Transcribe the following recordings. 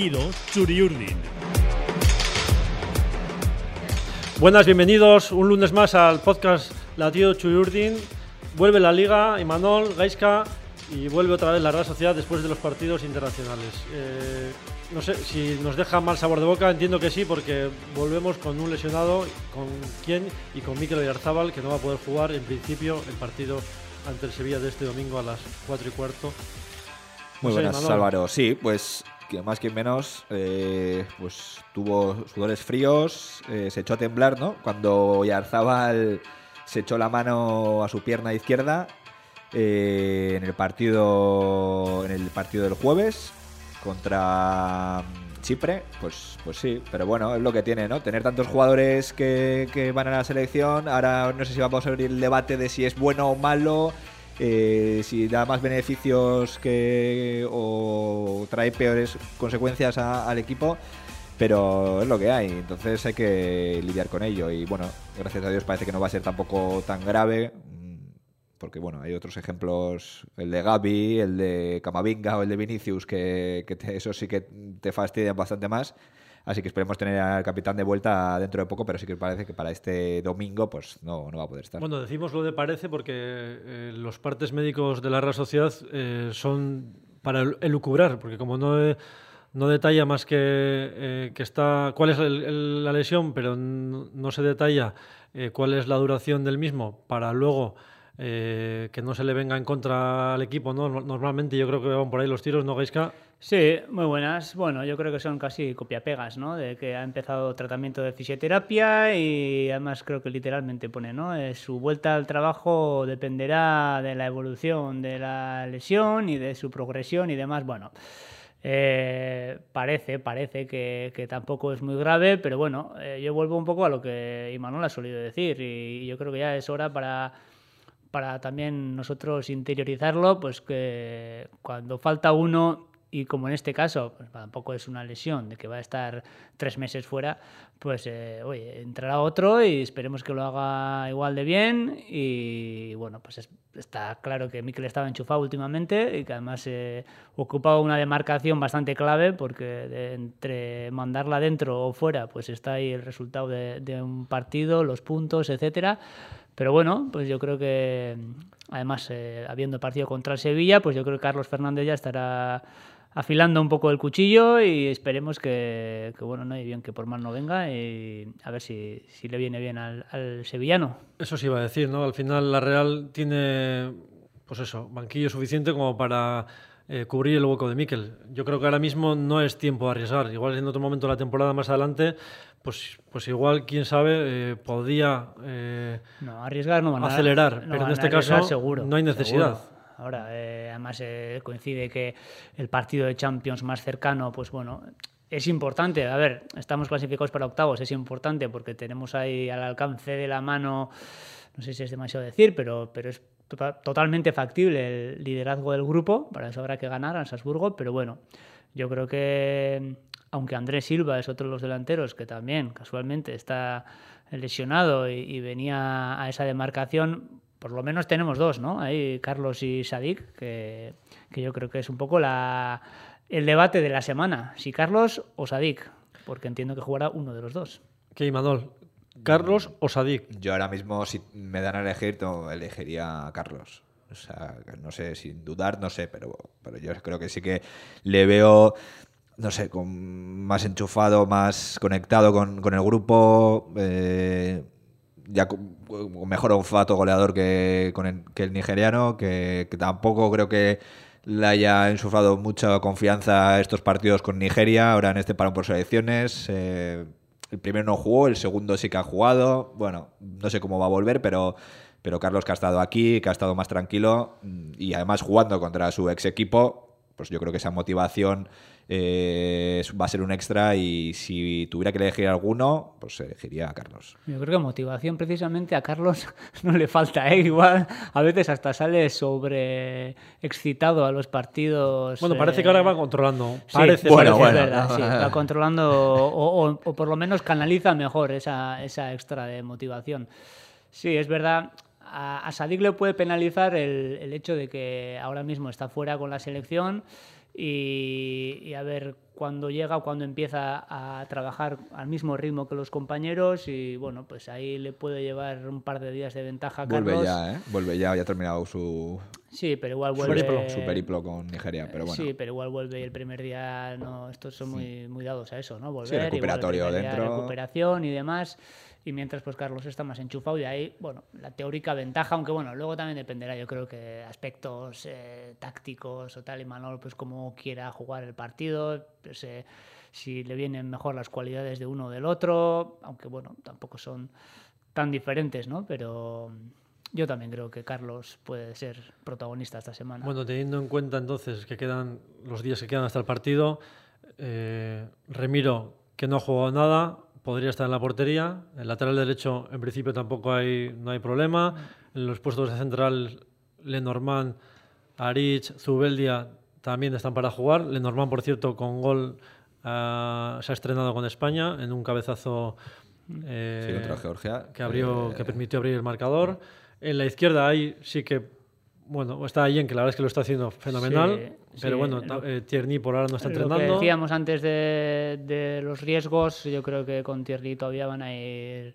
Latido Churiurdin. Buenas, bienvenidos un lunes más al podcast Latido Churiurdin. Vuelve la Liga, Imanol, Gaiska y vuelve otra vez la Real Sociedad después de los partidos internacionales. Eh, no sé si nos deja mal sabor de boca, entiendo que sí, porque volvemos con un lesionado, con quién y con Mikel Oyarzábal, que no va a poder jugar en principio el partido ante el Sevilla de este domingo a las 4 y cuarto. Muy buenas. Álvaro. Sí, pues que más que menos, eh, pues tuvo sudores fríos, eh, se echó a temblar, ¿no? Cuando Yarzábal se echó la mano a su pierna izquierda eh, en el partido en el partido del jueves contra mm, Chipre, pues, pues sí, pero bueno, es lo que tiene, ¿no? Tener tantos jugadores que, que van a la selección, ahora no sé si vamos a abrir el debate de si es bueno o malo, eh, si da más beneficios que o trae peores consecuencias al equipo, pero es lo que hay, entonces hay que lidiar con ello y bueno, gracias a Dios parece que no va a ser tampoco tan grave. Porque bueno, hay otros ejemplos, el de Gaby, el de Camavinga o el de Vinicius, que, que te- eso sí que te fastidian bastante más. Así que esperemos tener al capitán de vuelta dentro de poco, pero sí que parece que para este domingo pues no, no va a poder estar. Bueno, decimos lo de parece porque eh, los partes médicos de la Real Sociedad eh, son para el- elucubrar, porque como no, eh, no detalla más que, eh, que está cuál es el- el- la lesión, pero no, no se detalla eh, cuál es la duración del mismo, para luego eh, que no se le venga en contra al equipo, ¿no? No- Normalmente yo creo que van por ahí los tiros, ¿no, Gaiska? Sí, muy buenas. Bueno, yo creo que son casi copiapegas, ¿no? De que ha empezado tratamiento de fisioterapia y además creo que literalmente pone, ¿no? Eh, su vuelta al trabajo dependerá de la evolución de la lesión y de su progresión y demás. Bueno, eh, parece, parece que, tampoco es muy grave, pero bueno, eh, yo vuelvo un poco a lo que Imanol ha solido decir y yo creo que ya es hora para para también nosotros interiorizarlo, pues que cuando falta uno y como en este caso pues tampoco es una lesión de que va a estar tres meses fuera, pues eh, oye, entrará otro y esperemos que lo haga igual de bien y bueno, pues es- está claro que Mikel estaba enchufado últimamente y que además eh, ocupaba una demarcación bastante clave porque de- entre mandarla dentro o fuera, pues está ahí el resultado de, de un partido, los puntos, etcétera. Pero bueno, pues yo creo que además eh, habiendo partido contra el Sevilla, pues yo creo que Carlos Fernández ya estará afilando un poco el cuchillo y esperemos que, que, bueno, no hay bien que por mal no venga y a ver si, si le viene bien al, al sevillano. Eso sí iba a decir, ¿no? Al final la Real tiene, pues eso, banquillo suficiente como para eh, cubrir el hueco de Mikel. Yo creo que ahora mismo no es tiempo de arriesgar. Igual en otro momento de la temporada más adelante, pues, pues igual, quién sabe, eh, podía eh, No, arriesgar no van a acelerar, no pero en van este caso seguro, no hay necesidad. seguro. Ahora, eh, además eh, coincide que el partido de Champions más cercano, pues bueno, es importante. A ver, estamos clasificados para octavos, es importante porque tenemos ahí al alcance de la mano, no sé si es demasiado decir, pero, pero es to- totalmente factible el liderazgo del grupo. Para eso habrá que ganar a Salzburgo, pero bueno, yo creo que aunque Andrés Silva es otro de los delanteros que también casualmente está lesionado y venía a esa demarcación, por lo menos tenemos dos, ¿no? Ahí Carlos y Sadik, que, que yo creo que es un poco la, el debate de la semana, si Carlos o Sadik, porque entiendo que jugará uno de los dos. ¿Qué, Imanol? ¿Carlos o Sadik? Yo ahora mismo, si me dan a elegir, no, elegiría a Carlos. O sea, no sé, sin dudar, no sé, pero, pero yo creo que sí que le veo, no sé, con más enchufado, más conectado con, con el grupo, eh, ya mejor olfato goleador que, con el, que el nigeriano, que, tampoco creo que le haya enchufado mucha confianza estos partidos con Nigeria, ahora en este parón por selecciones. eh, el primero no jugó, el segundo sí que ha jugado. Bueno, no sé cómo va a volver, pero, pero Carlos que ha estado aquí, que ha estado más tranquilo mm, y además jugando contra su ex equipo, pues yo creo que esa motivación eh, va a ser un extra y si tuviera que elegir alguno, pues elegiría a Carlos. Yo creo que motivación precisamente a Carlos no le falta, ¿eh? Igual a veces hasta sale sobre excitado a los partidos. Bueno, parece eh, que ahora va controlando. Sí, Parece, Bueno, parece. es bueno. verdad, sí, va controlando o, o- o por lo menos canaliza mejor esa, esa extra de motivación. Sí, es verdad. a, a Sadik le puede penalizar el, el hecho de que ahora mismo está fuera con la selección y, y a ver cuándo llega o cuándo empieza a trabajar al mismo ritmo que los compañeros y bueno, pues ahí le puede llevar un par de días de ventaja a Vuelve Carlos. ya, ¿eh? Vuelve ya, ya ha terminado su, Sí, pero igual Su vuelve... periplo, su periplo con Nigeria, pero bueno. Sí, pero igual vuelve el primer día no, estos son muy, muy dados a eso, ¿no? Volver, Sí, igual recuperatorio día dentro. recuperación y demás. Y mientras pues Carlos está más enchufado y ahí, bueno, la teórica ventaja, aunque bueno, luego también dependerá, yo creo que aspectos eh, tácticos o tal, y Manol pues cómo quiera jugar el partido, pues, eh, si le vienen mejor las cualidades de uno o del otro, aunque bueno, tampoco son tan diferentes, ¿no? Pero yo también creo que Carlos puede ser protagonista esta semana. Bueno, teniendo en cuenta entonces que quedan los días que quedan hasta el partido, eh, Remiro, que no ha jugado nada, podría estar en la portería. El lateral derecho, en principio, tampoco hay, no hay problema. En los puestos de central, Lenormand, Arich, Zubeldia también están para jugar. Lenormand, por cierto, con gol ah, se ha estrenado con España en un cabezazo eh, Sí, contra Georgia. que, abrió, Eh, que permitió abrir el marcador. En la izquierda ahí sí que, bueno, está Allen, que la verdad es que lo está haciendo fenomenal, Sí, pero sí, bueno, lo- eh, Tierney por ahora no está Lo que entrenando. decíamos antes de, de los riesgos, yo creo que con Thierry todavía van a ir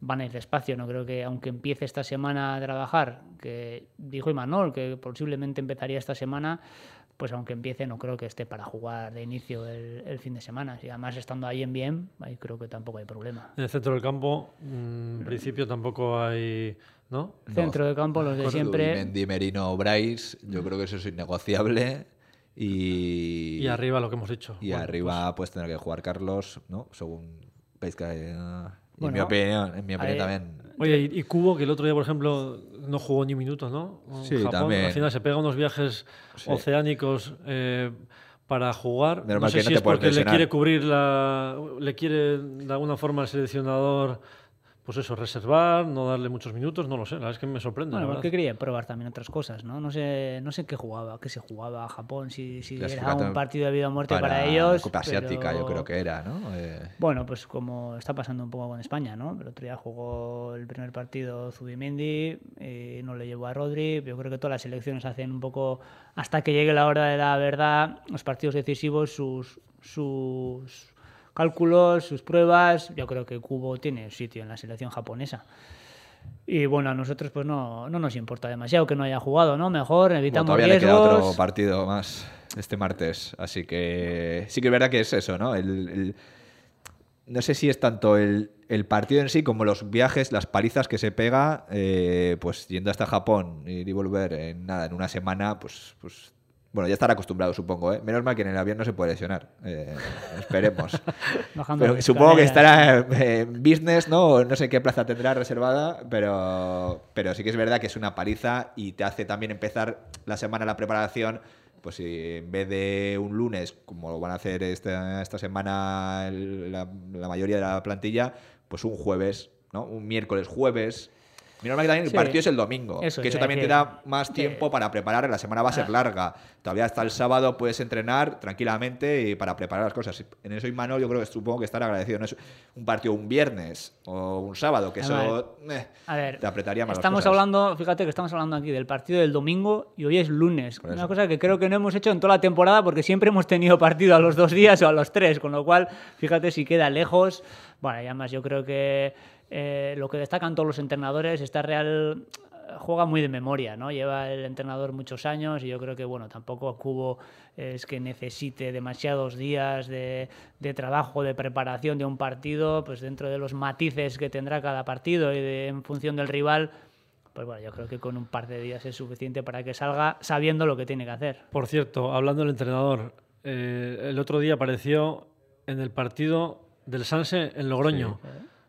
van a ir despacio. No creo que aunque empiece esta semana a trabajar, que dijo Imanol que posiblemente empezaría esta semana, pues aunque empiece no creo que esté para jugar de inicio el, el fin de semana. Y además estando ahí en bien, ahí creo que tampoco hay problema. En el centro del campo, mm, en principio tampoco hay, ¿no? No. Centro de campo, los de siempre. Mendy, Merino, Bryce, yo creo que eso es innegociable. Y, Y arriba lo que hemos dicho. y Bueno, arriba pues tendrá que jugar Carlos, ¿no? Según Gaizka, eh, y en mi Bueno, opinión, en mi opinión ahí- también. pues, Oye, y, Cubo, que el otro día, por ejemplo, no jugó ni un minuto, ¿no? En Sí, Japón, también. Al final se pega unos viajes Sí. oceánicos eh, para jugar. Menos no mal sé que no si es porque le quiere cubrir la... Le quiere, de alguna forma, el seleccionador, pues eso, reservar, no darle muchos minutos, no lo sé. La verdad es que me sorprende. Bueno, la porque quería probar también otras cosas, ¿no? No sé, no sé qué jugaba, qué se jugaba a Japón, si, si era un partido de vida o muerte para, ellos. Copa Asiática, yo pero- creo que era, ¿no? Eh, Bueno, pues como está pasando un poco con España, ¿no? El otro día jugó el primer partido Zubimendi, eh, no le llevó a Rodri. Yo creo que todas las selecciones hacen un poco, hasta que llegue la hora de la verdad, los partidos decisivos, sus, sus cálculos, sus pruebas. Yo creo que Kubo tiene sitio en la selección japonesa. Y bueno, a nosotros pues no, no nos importa demasiado que no haya jugado, ¿no? Mejor, bueno, evitamos todavía le queda riesgos. otro partido más este martes, así que sí que es verdad que es eso, ¿no? El, el- no sé si es tanto el, el partido en sí como los viajes, las palizas que se pega, eh, pues yendo hasta Japón ir y volver en nada, en una semana, pues, pues bueno, ya estará acostumbrado, supongo, ¿eh? Menos mal que en el avión no se puede lesionar. eh, esperemos. Pero supongo que estará en business, ¿no? No sé qué plaza tendrá reservada, pero, pero sí que es verdad que es una paliza y te hace también empezar la semana la preparación. Pues si en vez de un lunes, como lo van a hacer esta, esta semana la mayoría de la plantilla, pues un jueves, ¿no? Un miércoles, jueves. Menos mal que también Sí. el partido es el domingo, Eso que eso también te da más Que- tiempo para preparar. La semana va a ser Ah. larga. Todavía hasta el sábado puedes entrenar tranquilamente y para preparar las cosas. En eso Imanol yo creo que supongo que estará agradecido. No es un partido un viernes o un sábado, que eso eh, A ver, te apretaría más las estamos cosas. hablando, fíjate que estamos hablando aquí del partido del domingo y hoy es lunes. Una cosa que creo que no hemos hecho en toda la temporada porque siempre hemos tenido partido a los dos días o a los tres, con lo cual, fíjate si queda lejos. Bueno, y además yo creo que eh, lo que destacan todos los entrenadores, esta Real eh, juega muy de memoria, ¿no? Lleva el entrenador muchos años y yo creo que, bueno, tampoco Cubo es que necesite demasiados días de, de trabajo, de preparación de un partido, pues dentro de los matices que tendrá cada partido y de- en función del rival, pues bueno, yo creo que con un par de días es suficiente para que salga sabiendo lo que tiene que hacer. Por cierto, hablando del entrenador, eh, el otro día apareció en el partido del Sanse en Logroño.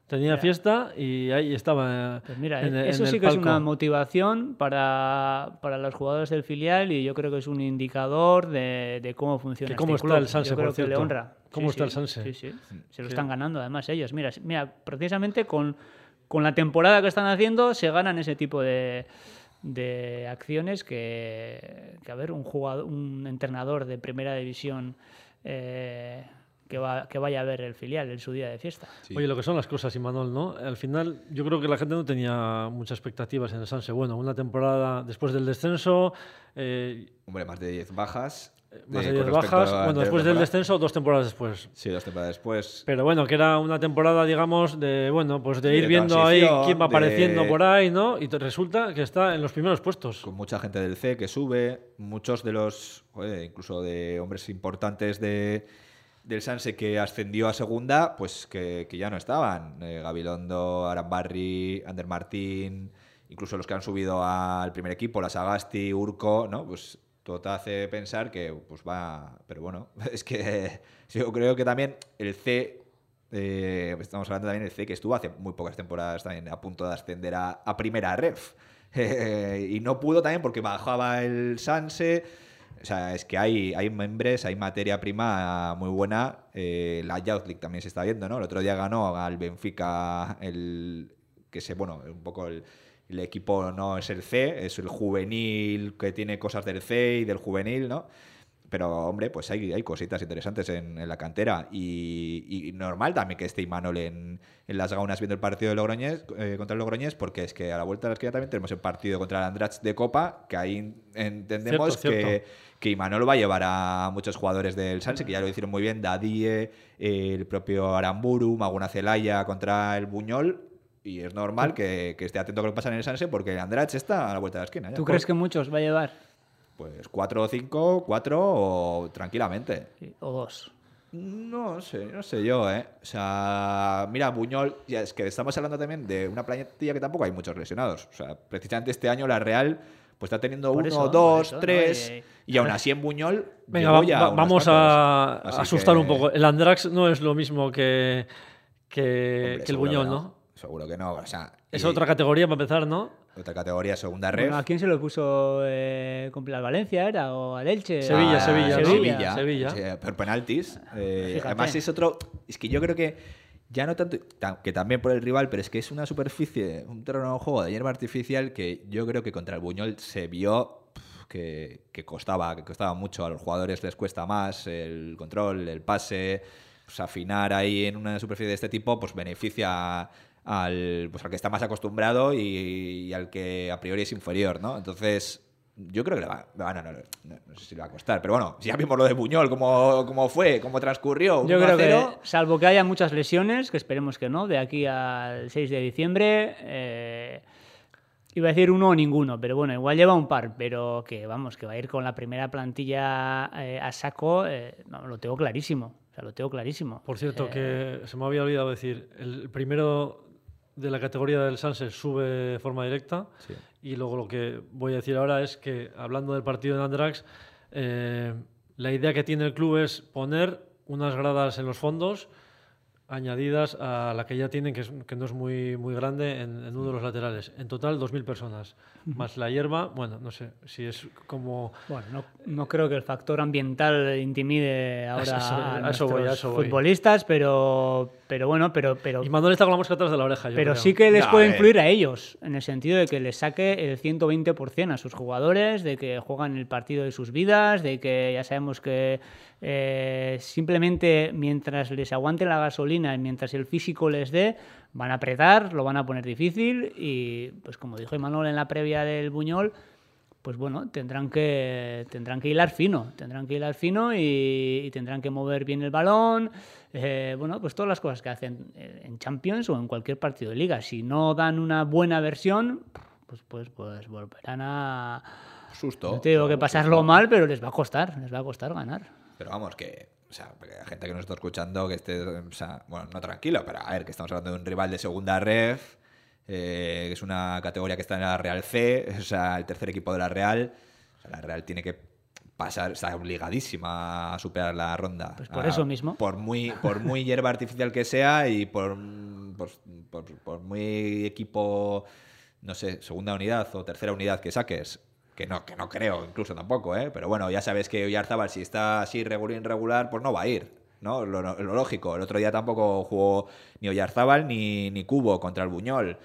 Tenía Mira. fiesta y ahí estaba. Pues mira, en el- eso en sí que es una motivación para, para los jugadores del filial y yo creo que es un indicador de, de cómo funciona Que cómo este está club. el Sanse, Yo creo por que le honra. ¿Cómo Sí, está el Sanse? Sí, sí. Se lo Sí. están ganando además ellos. Mira, mira, precisamente con, con la temporada que están haciendo se ganan ese tipo de, de acciones que, que, a ver, un jugador, un entrenador de primera división eh, que, va, que vaya a ver el filial en su día de fiesta. Sí. Oye, lo que son las cosas, Imanol, ¿no? Al final, yo creo que la gente no tenía muchas expectativas en el Sanse. Bueno, una temporada después del descenso, eh, Hombre, más de 10 bajas. más de- de con 10 respecto bajas. Bueno, después del descenso, dos temporadas después. Sí, dos temporadas después. Pero bueno, que era una temporada, digamos, de bueno, pues de Sí, ir de viendo ahí quién va de- apareciendo por ahí, ¿no? Y te resulta que está en los primeros puestos. con mucha gente del C que sube, muchos de los, joder, incluso de hombres importantes de, del Sanse que ascendió a segunda, pues que, ya no estaban. Eh, Gabilondo, Arambarri, Ander Martín, incluso los que han subido al primer equipo, la Sagasti, Urco, ¿no? Pues todo te hace pensar que pues va... Pero bueno, es que yo creo que también el C... eh, estamos hablando también del C que estuvo hace muy pocas temporadas también a punto de ascender a, a primera ref. Eh, y no pudo también porque bajaba el Sanse. O sea, es que hay, hay membres, hay materia prima muy buena. Eh, la Youth League también se está viendo, ¿no? El otro día ganó al Benfica el que se, bueno, un poco el, el equipo no es el C, es el juvenil que tiene cosas del C y del juvenil, ¿no? Pero, hombre, pues hay, hay cositas interesantes en, en la cantera. Y, y normal también que esté Imanol en, en las gaunas viendo el partido de Logroñés, eh, contra el Logroñés, porque es que a la vuelta de la esquina también tenemos el partido contra el Andrach de Copa, que ahí entendemos Cierto, que, cierto. que Imanol va a llevar a muchos jugadores del Sanse, que ya lo hicieron muy bien, Dadie, el propio Aramburu, Maguna Celaya contra el Buñol. Y es normal que, que esté atento a lo que pasa en el Sanse, porque el Andrach está a la vuelta de la esquina. ya. ¿Tú crees que muchos va a llevar? Pues cuatro o cinco, cuatro o tranquilamente. Sí, o dos. No sé, no sé yo, ¿eh? O sea, mira, Buñol, ya es que estamos hablando también de una plantilla que tampoco hay muchos lesionados. O sea, precisamente este año la Real pues está teniendo Por uno, eso, dos, eso, ¿no? tres, Y- y, aún así en Buñol Venga, va- vamos a Así asustar que, un poco. El Andrax no es lo mismo que, que, hombre, que el Buñol, que ¿no? Seguro que no, o sea... Es y- otra categoría para empezar, ¿no? Otra categoría, segunda. Bueno, ¿A quién se lo puso eh, con la Valencia era? ¿O al Elche? Sevilla, Ah, Sevilla, ¿no? Sevilla, Sevilla. Sí, por penaltis. Eh, además es otro... Es que yo creo que ya no tanto... ta- Que también por el rival, pero es que es una superficie, un terreno de juego de hierba artificial que yo creo que contra el Buñol se vio que, que costaba, que costaba mucho. A los jugadores les cuesta más el control, el pase... Pues afinar ahí en una superficie de este tipo pues beneficia al, pues al que está más acostumbrado y, y al que a priori es inferior, ¿no? Entonces, yo creo que le va, bueno, no, no, no- no sé si le va a costar, pero bueno, si ya vimos lo de Buñol, cómo, cómo fue, cómo transcurrió. Yo 1 a creo que, 0, salvo que haya muchas lesiones, que esperemos que no, de aquí al 6 de diciembre, eh, iba a decir uno o ninguno, pero bueno, igual lleva un par, pero que vamos, que va a ir con la primera plantilla eh, a saco, eh, no, lo tengo clarísimo, o sea, lo tengo clarísimo. Por cierto, Eh, que se me había olvidado decir, el primero de la categoría del Sanse sube de forma directa Sí. y luego lo que voy a decir ahora es que, hablando del partido de Andrax, eh, la idea que tiene el club es poner unas gradas en los fondos añadidas a la que ya tienen, que, es- que no es muy, muy grande, en, en uno de los laterales. En total, 2.000 personas. Más la hierba, bueno, no sé si es como... Bueno, no, no creo que el factor ambiental intimide ahora Eso- a, a eso voy, a nuestros eso voy. futbolistas, pero, pero bueno, pero, pero, Y Manuel está con la mosca atrás de la oreja, yo pero creo. sí que les No, puede a ver. influir a ellos, en el sentido de que les saque el 120% a sus jugadores, de que juegan el partido de sus vidas, de que ya sabemos que eh, simplemente mientras les aguante la gasolina y mientras el físico les dé, van a apretar, lo van a poner difícil y, pues como dijo Imanol en la previa del Buñol, pues bueno, tendrán que, tendrán que hilar fino, tendrán que hilar fino y, y tendrán que mover bien el balón, eh, bueno, pues todas las cosas que hacen eh, en Champions o en cualquier partido de liga. Si no dan una buena versión, pues, pues, pues volverán a... Susto. No te digo que susto. pasarlo mal, pero les va a costar, les va a costar ganar. Pero vamos, que. O sea, la gente que nos está escuchando, que esté. O sea, bueno, no tranquilo, pero a ver, que estamos hablando de un rival de segunda ref, eh, es una categoría que está en la Real C, o sea, el tercer equipo de la Real. O sea, la Real tiene que pasar, está obligadísima a superar la ronda. Pues por Ah, eso mismo. Por muy, por muy hierba artificial que sea y por, por, por- por muy equipo, no sé, segunda unidad o tercera unidad que saques. Que no, que no creo, incluso tampoco, ¿eh? Pero bueno, ya sabes que Oyarzábal, si está así regular irregular, pues no va a ir, Lo, lógico. El otro día tampoco jugó ni Oyarzábal ni, ni Cubo contra el Buñol.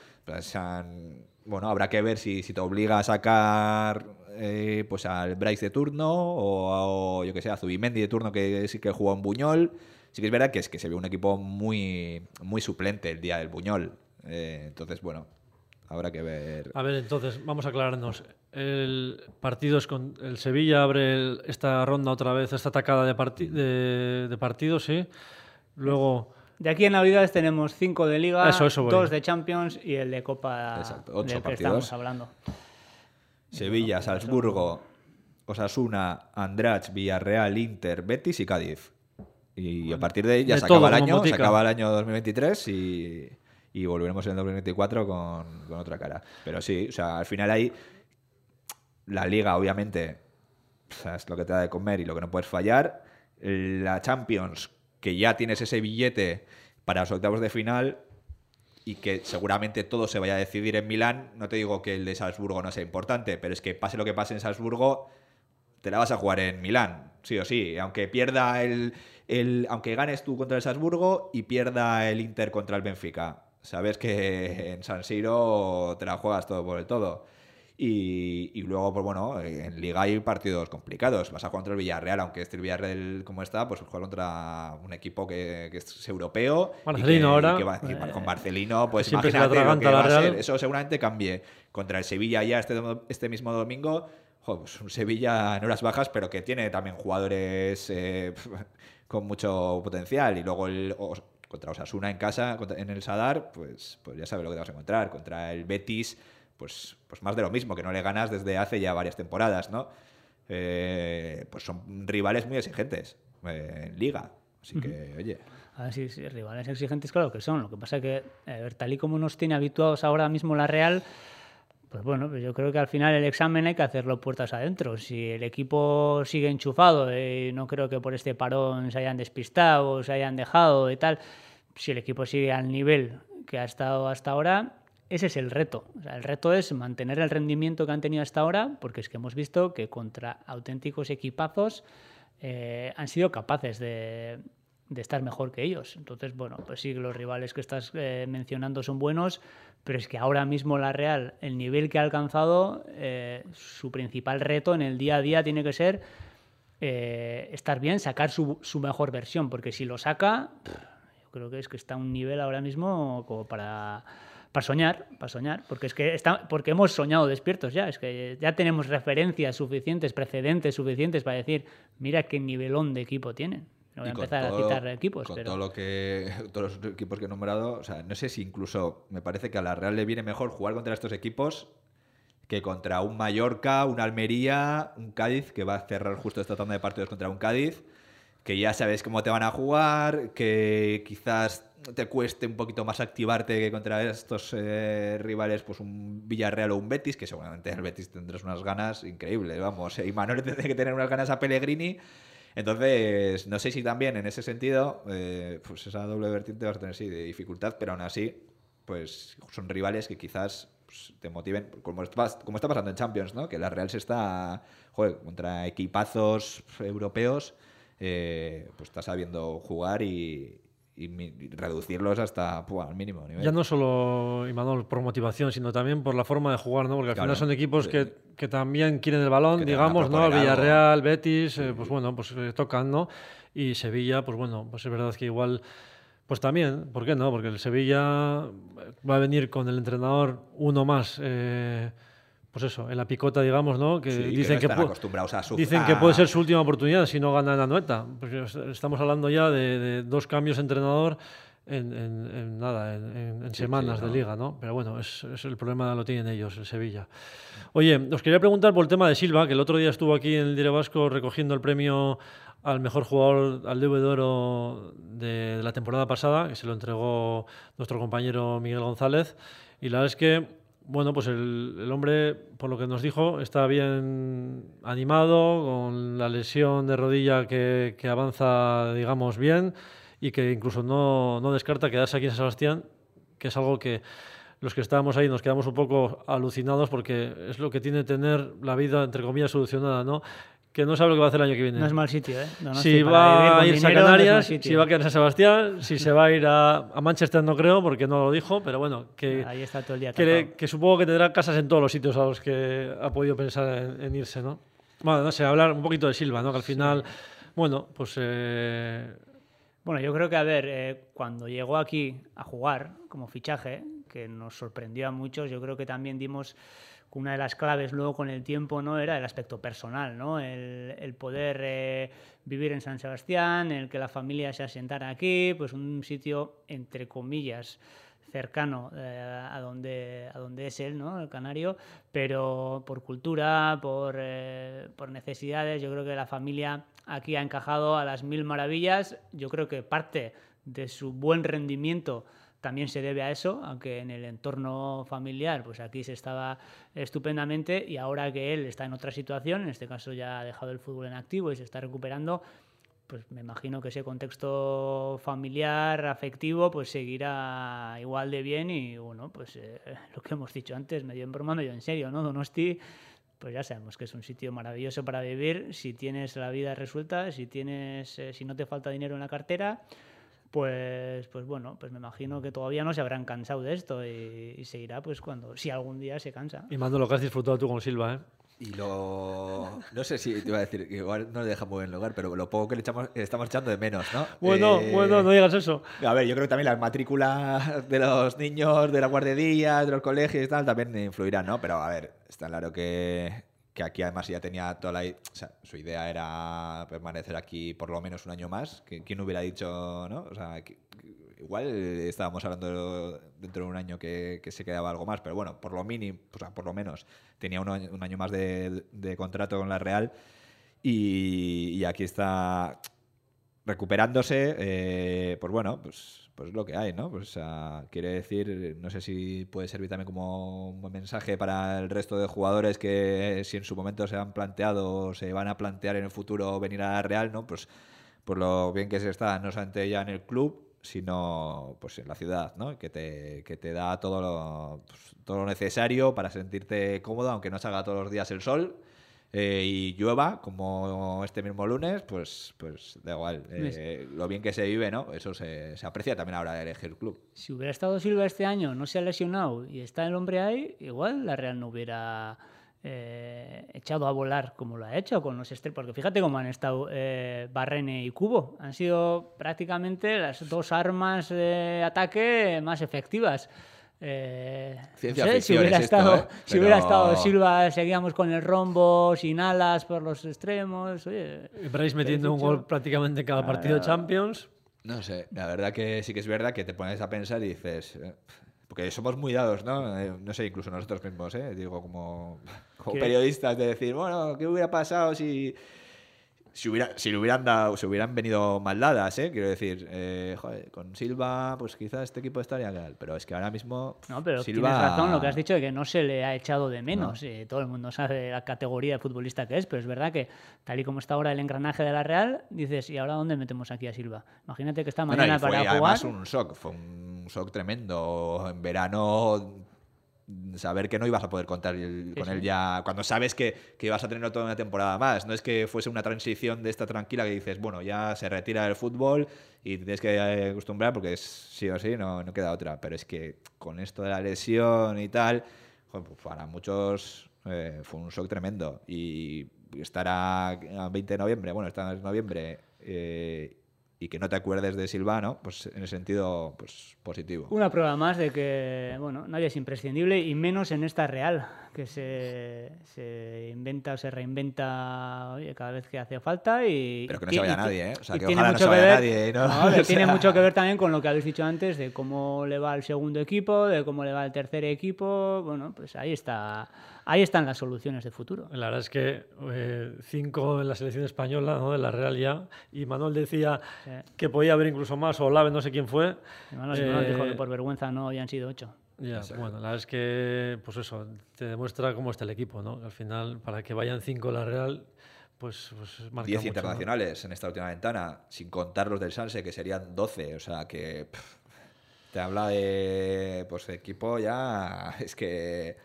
Bueno, habrá que ver si, si te obliga a sacar eh, pues al Bryce de turno o, a- yo que sé, a Zubimendi de turno que sí que jugó en Buñol. Sí que es verdad que es que se ve un equipo muy, muy suplente el día del Buñol. Eh, entonces, bueno, habrá que ver. A ver, entonces, vamos a aclararnos. El partido es con. El Sevilla abre el- esta ronda otra vez, esta atacada de, parti- de, de partidos, sí. Luego. De aquí en Navidades tenemos cinco de Liga, Eso, dos de Champions y el de Copa Exacto, ocho del que partidos. estamos hablando. Sevilla, Salzburgo, Osasuna, Andrach, Villarreal, Inter, Betis y Cádiz. Y a partir de ahí ya de se todo, acaba el año, se acaba el año 2023 y, y volveremos en el 2024 con, con otra cara. Pero sí, o sea, al final ahí la liga, obviamente, es lo que te da de comer y lo que no puedes fallar. La Champions, que ya tienes ese billete para los octavos de final y que seguramente todo se vaya a decidir en Milán. No te digo que el de Salzburgo no sea importante, pero es que pase lo que pase en Salzburgo, te la vas a jugar en Milán, sí o sí. Aunque pierda el, el- aunque ganes tú contra el Salzburgo y pierda el Inter contra el Benfica. Sabes que en San Siro te la juegas todo por el todo. Y, y luego, pues bueno, en Liga hay partidos complicados. Vas a jugar contra el Villarreal, aunque este Villarreal como está, pues jugar contra un equipo que, que es europeo. y Marcelino y ahora. que va- con Marcelino, pues se imagínate lo que atraganta la va a ser. Eso seguramente cambie. Contra el Sevilla ya este, este mismo domingo. Joder, pues un Sevilla en horas bajas, pero que tiene también jugadores eh, con mucho potencial. Y luego el, contra Osasuna en casa, en el Sadar, pues, pues ya sabes lo que te vas a encontrar. Contra el Betis, pues, pues más de lo mismo, que no le ganas desde hace ya varias temporadas, ¿no? Eh, pues son rivales muy exigentes eh, en Liga. Así que, oye. A ver, sí, sí, rivales exigentes, claro que son. Lo que pasa es que, a ver, tal y como nos tiene habituados ahora mismo la Real, pues bueno, pues yo creo que al final el examen hay que hacerlo puertas adentro. Si el equipo sigue enchufado, y no creo que por este parón se hayan despistado se hayan dejado y tal, si el equipo sigue al nivel que ha estado hasta ahora, ese es el reto. El reto es mantener el rendimiento que han tenido hasta ahora, porque es que hemos visto que contra auténticos equipazos eh, han sido capaces de, de estar mejor que ellos. Entonces, bueno, pues sí, los rivales que estás eh, mencionando son buenos, pero es que ahora mismo la Real, el nivel que ha alcanzado, eh, su principal reto en el día a día tiene que ser estar bien, sacar su, su mejor versión, porque si lo saca, yo creo que es que está a un nivel ahora mismo como para, para soñar, para soñar, porque es que está, porque hemos soñado despiertos ya, es que ya tenemos referencias suficientes, precedentes suficientes para decir, mira qué nivelón de equipo tienen. No voy a empezar a todo- citar equipos, con pero todo lo que todos los equipos que he nombrado, o sea, no sé si incluso me parece que a la Real le viene mejor jugar contra estos equipos que contra un Mallorca, un Almería, un Cádiz que va a cerrar justo esta tanda de partidos contra un Cádiz, que ya sabes cómo te van a jugar, que quizás te cueste un poquito más activarte que contra estos eh, rivales, pues un Villarreal o un Betis, que seguramente el Betis tendrás unas ganas increíbles, vamos, y Manuel tendrá que tener unas ganas a Pellegrini. Entonces, no sé si también en ese sentido, eh, pues esa doble vertiente vas a tener sí de dificultad, pero aún así, pues son rivales que quizás pues, te motiven, como está, como está pasando en Champions, ¿no? Que la Real se está, joder, contra equipazos europeos, eh, pues está sabiendo jugar y, y reducirlos hasta pua, al mínimo nivel. Ya no solo, Imanol, por motivación, sino también por la forma de jugar, ¿no? Porque al Claro. final son equipos Sí. que, que también quieren el balón, digamos, ¿no? algo. Villarreal, Betis, eh, pues bueno, pues eh, tocan, ¿no? Y Sevilla, pues bueno, pues es verdad que igual, pues también, ¿por qué no? Porque el Sevilla va a venir con el entrenador uno más, eh, pues eso, en la picota, digamos, ¿no? Que Sí, que dicen no que, están pu- acostumbrados a su- dicen que puede ser su última oportunidad si no gana en la nueta. Porque estamos hablando ya de, de dos cambios de entrenador en, en- en nada, en, en- en Sí, semanas sí, de liga, ¿no? Pero bueno, es, es el problema lo tienen ellos, el Sevilla. Oye, os quería preguntar por el tema de Silva, que el otro día estuvo aquí en el Dire Vasco recogiendo el premio al mejor jugador, al de Oro de, de la temporada pasada, que se lo entregó nuestro compañero Miguel González. Y la verdad es que, bueno, pues el, hombre, por lo que nos dijo, está bien animado, con la lesión de rodilla que, avanza, digamos, bien, y que incluso no, no descarta quedarse aquí en San Sebastián, que es algo que los que estábamos ahí nos quedamos un poco alucinados porque es lo que tiene tener la vida, entre comillas, solucionada, ¿no? Que no sabe lo que va a hacer el año que viene. no es mal sitio, ¿eh? Si va a irse a dinero es mal Canarias, si va a quedar en San Sebastián, si se va a ir a, a Manchester no creo, porque no lo dijo, pero bueno, que, Ahí está todo el día que, que supongo que tendrá casas en todos los sitios a los que ha podido pensar en, en irse, ¿no? Bueno, no sé, hablar un poquito de Silva, ¿no? Que al final, bueno, pues... eh, Bueno, yo creo que, a ver, eh, cuando llegó aquí a jugar como fichaje, que nos sorprendió a muchos, yo creo que también dimos una de las claves luego con el tiempo no era el aspecto personal, ¿no? el, poder eh, vivir en San Sebastián, el que la familia se asentara aquí, pues un sitio, entre comillas, cercano eh, a, donde, a donde es él, ¿no? el canario, pero por cultura, por, eh, por necesidades, yo creo que la familia aquí ha encajado a las mil maravillas, yo creo que parte de su buen rendimiento también se debe a eso, aunque en el entorno familiar, pues aquí se estaba estupendamente y ahora que él está en otra situación, en este caso ya ha dejado el fútbol en activo y se está recuperando, pues me imagino que ese contexto familiar, afectivo, pues seguirá igual de bien y bueno, pues eh, lo que hemos dicho antes, medio en broma, medio en serio, ¿no? Donosti, pues ya sabemos que es un sitio maravilloso para vivir si tienes la vida resuelta, si tienes, eh, si no te falta dinero en la cartera pues, pues bueno, pues me imagino que todavía no se habrán cansado de esto y, seguirá pues cuando, si algún día se cansa. Y mando lo que has disfrutado tú con Silva, ¿eh? Y lo. No sé si te iba a decir, que igual no le deja muy buen lugar, pero lo poco que le echamos, estamos echando de menos, ¿no? Bueno, eh, bueno, no digas eso. A ver, yo creo que también las matrículas de los niños, de la guardería, de los colegios y tal, también influirán, ¿no? Pero a ver, está claro que, que aquí además ya tenía toda la... O su idea era permanecer aquí por lo menos un año más. ¿Quién hubiera dicho, no? Igual estábamos hablando dentro de un año que, se quedaba algo más, pero bueno, por lo mínimo, o sea, por lo menos tenía un año, más de, contrato con la Real y, aquí está recuperándose, eh, pues bueno, pues pues lo que hay, ¿no? Pues quiere decir, no sé si puede servir también como un mensaje para el resto de jugadores que si en su momento se han planteado o se van a plantear en el futuro venir a Real, ¿no? Pues por lo bien que se está, no solamente ya en el club, sino pues en la ciudad, ¿no? Que te, que te da todo lo, pues, todo lo necesario para sentirte cómodo, aunque no salga todos los días el sol eh, y llueva, como este mismo lunes, pues, pues da igual. Eh, lo bien que se vive, ¿no? Eso se, se aprecia también ahora de elegir el club. Si hubiera estado Silva este año, no se ha lesionado y está el hombre ahí, igual la Real no hubiera eh, echado a volar como lo ha hecho con los estrellas. Porque fíjate cómo han estado Barrene y Cubo. Han sido prácticamente las dos armas de ataque más efectivas. Eh, si hubiera, estado, ¿eh? si hubiera estado Silva, seguíamos con el rombo, sin alas por los extremos. Oye, metiendo un gol prácticamente en cada partido de Champions. No sé, la verdad que sí que es verdad que te pones a pensar y dices. Eh, porque somos muy dados, ¿no? Eh, no sé, incluso nosotros mismos, ¿eh? Digo, como, como periodistas, de decir, bueno, ¿qué hubiera pasado si si, hubiera, si le hubieran dado, si hubieran venido mal dadas, ¿eh? quiero decir, eh, joder, con Silva, pues quizás este equipo estaría mal, pero es que ahora mismo. No, pero Silva... tienes razón lo que has dicho de que no se le ha echado de menos. Eh, todo el mundo sabe la categoría de futbolista que es, pero es verdad que tal y como está ahora el engranaje de la Real, dices, ¿y ahora dónde metemos aquí a Silva? Imagínate que está mañana fue para además un shock, fue un shock tremendo. En verano saber que no ibas a poder contar con él ya, cuando sabes que, que ibas a tenerlo toda una temporada más. No es que fuese una transición de esta tranquila que dices, bueno, ya se retira del fútbol y tienes que acostumbrar porque es, sí o sí, no, no queda otra. Pero es que con esto de la lesión y tal, pues para muchos eh, fue un shock tremendo. Y estar a, 20 de noviembre, bueno, está en noviembre eh, y que no te acuerdes de Silvano, pues en el sentido pues, positivo. Una prueba más de que bueno, nadie es imprescindible y menos en esta Real, que se, se inventa o se reinventa cada vez que hace falta. Y, Pero que no se vaya nadie, ¿eh? O sea, que ojalá no se vaya nadie. ¿no? tiene mucho que ver también con lo que habéis dicho antes, de cómo le va al segundo equipo, de cómo le va al tercer equipo. Bueno, pues ahí está ahí están las soluciones de futuro. La verdad es que eh, cinco en la selección española, ¿no? de la Real ya, y Manuel decía que podía haber incluso más, o Olave, no sé quién fue. Manuel, dijo que por vergüenza no habían sido ocho. Ya, bueno, la verdad es que, pues eso, te demuestra cómo está el equipo, ¿no? Al final, para que vayan cinco la Real, pues, pues marca Diez internacionales en esta última ventana, sin contar los del Sanse, que serían doce, o sea que te habla de, pues, equipo ya, es que,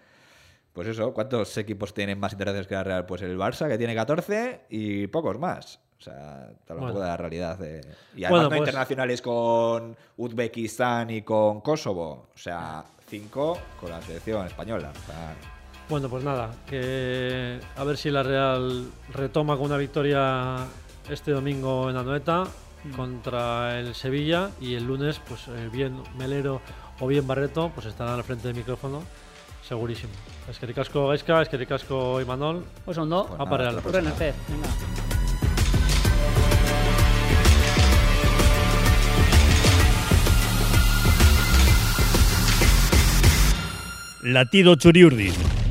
pues eso, ¿cuántos equipos tienen más internacionales que la Real? Pues el Barça, que tiene 14, y pocos más. O sea, te habla un poco de la realidad. Y además no pues internacionales con Uzbekistán y con Kosovo. O sea, cinco con la selección española. Bueno, pues nada, que a ver si la Real retoma con una victoria este domingo en Anoeta contra el Sevilla y el lunes, pues eh, bien Melero o bien Barreto, pues estarán al frente del micrófono, segurísimo. Es que ricasco Gaisca, es que ricasco Imanol. Pues ondo, Pues a arte, venga. Latido Churiurdin.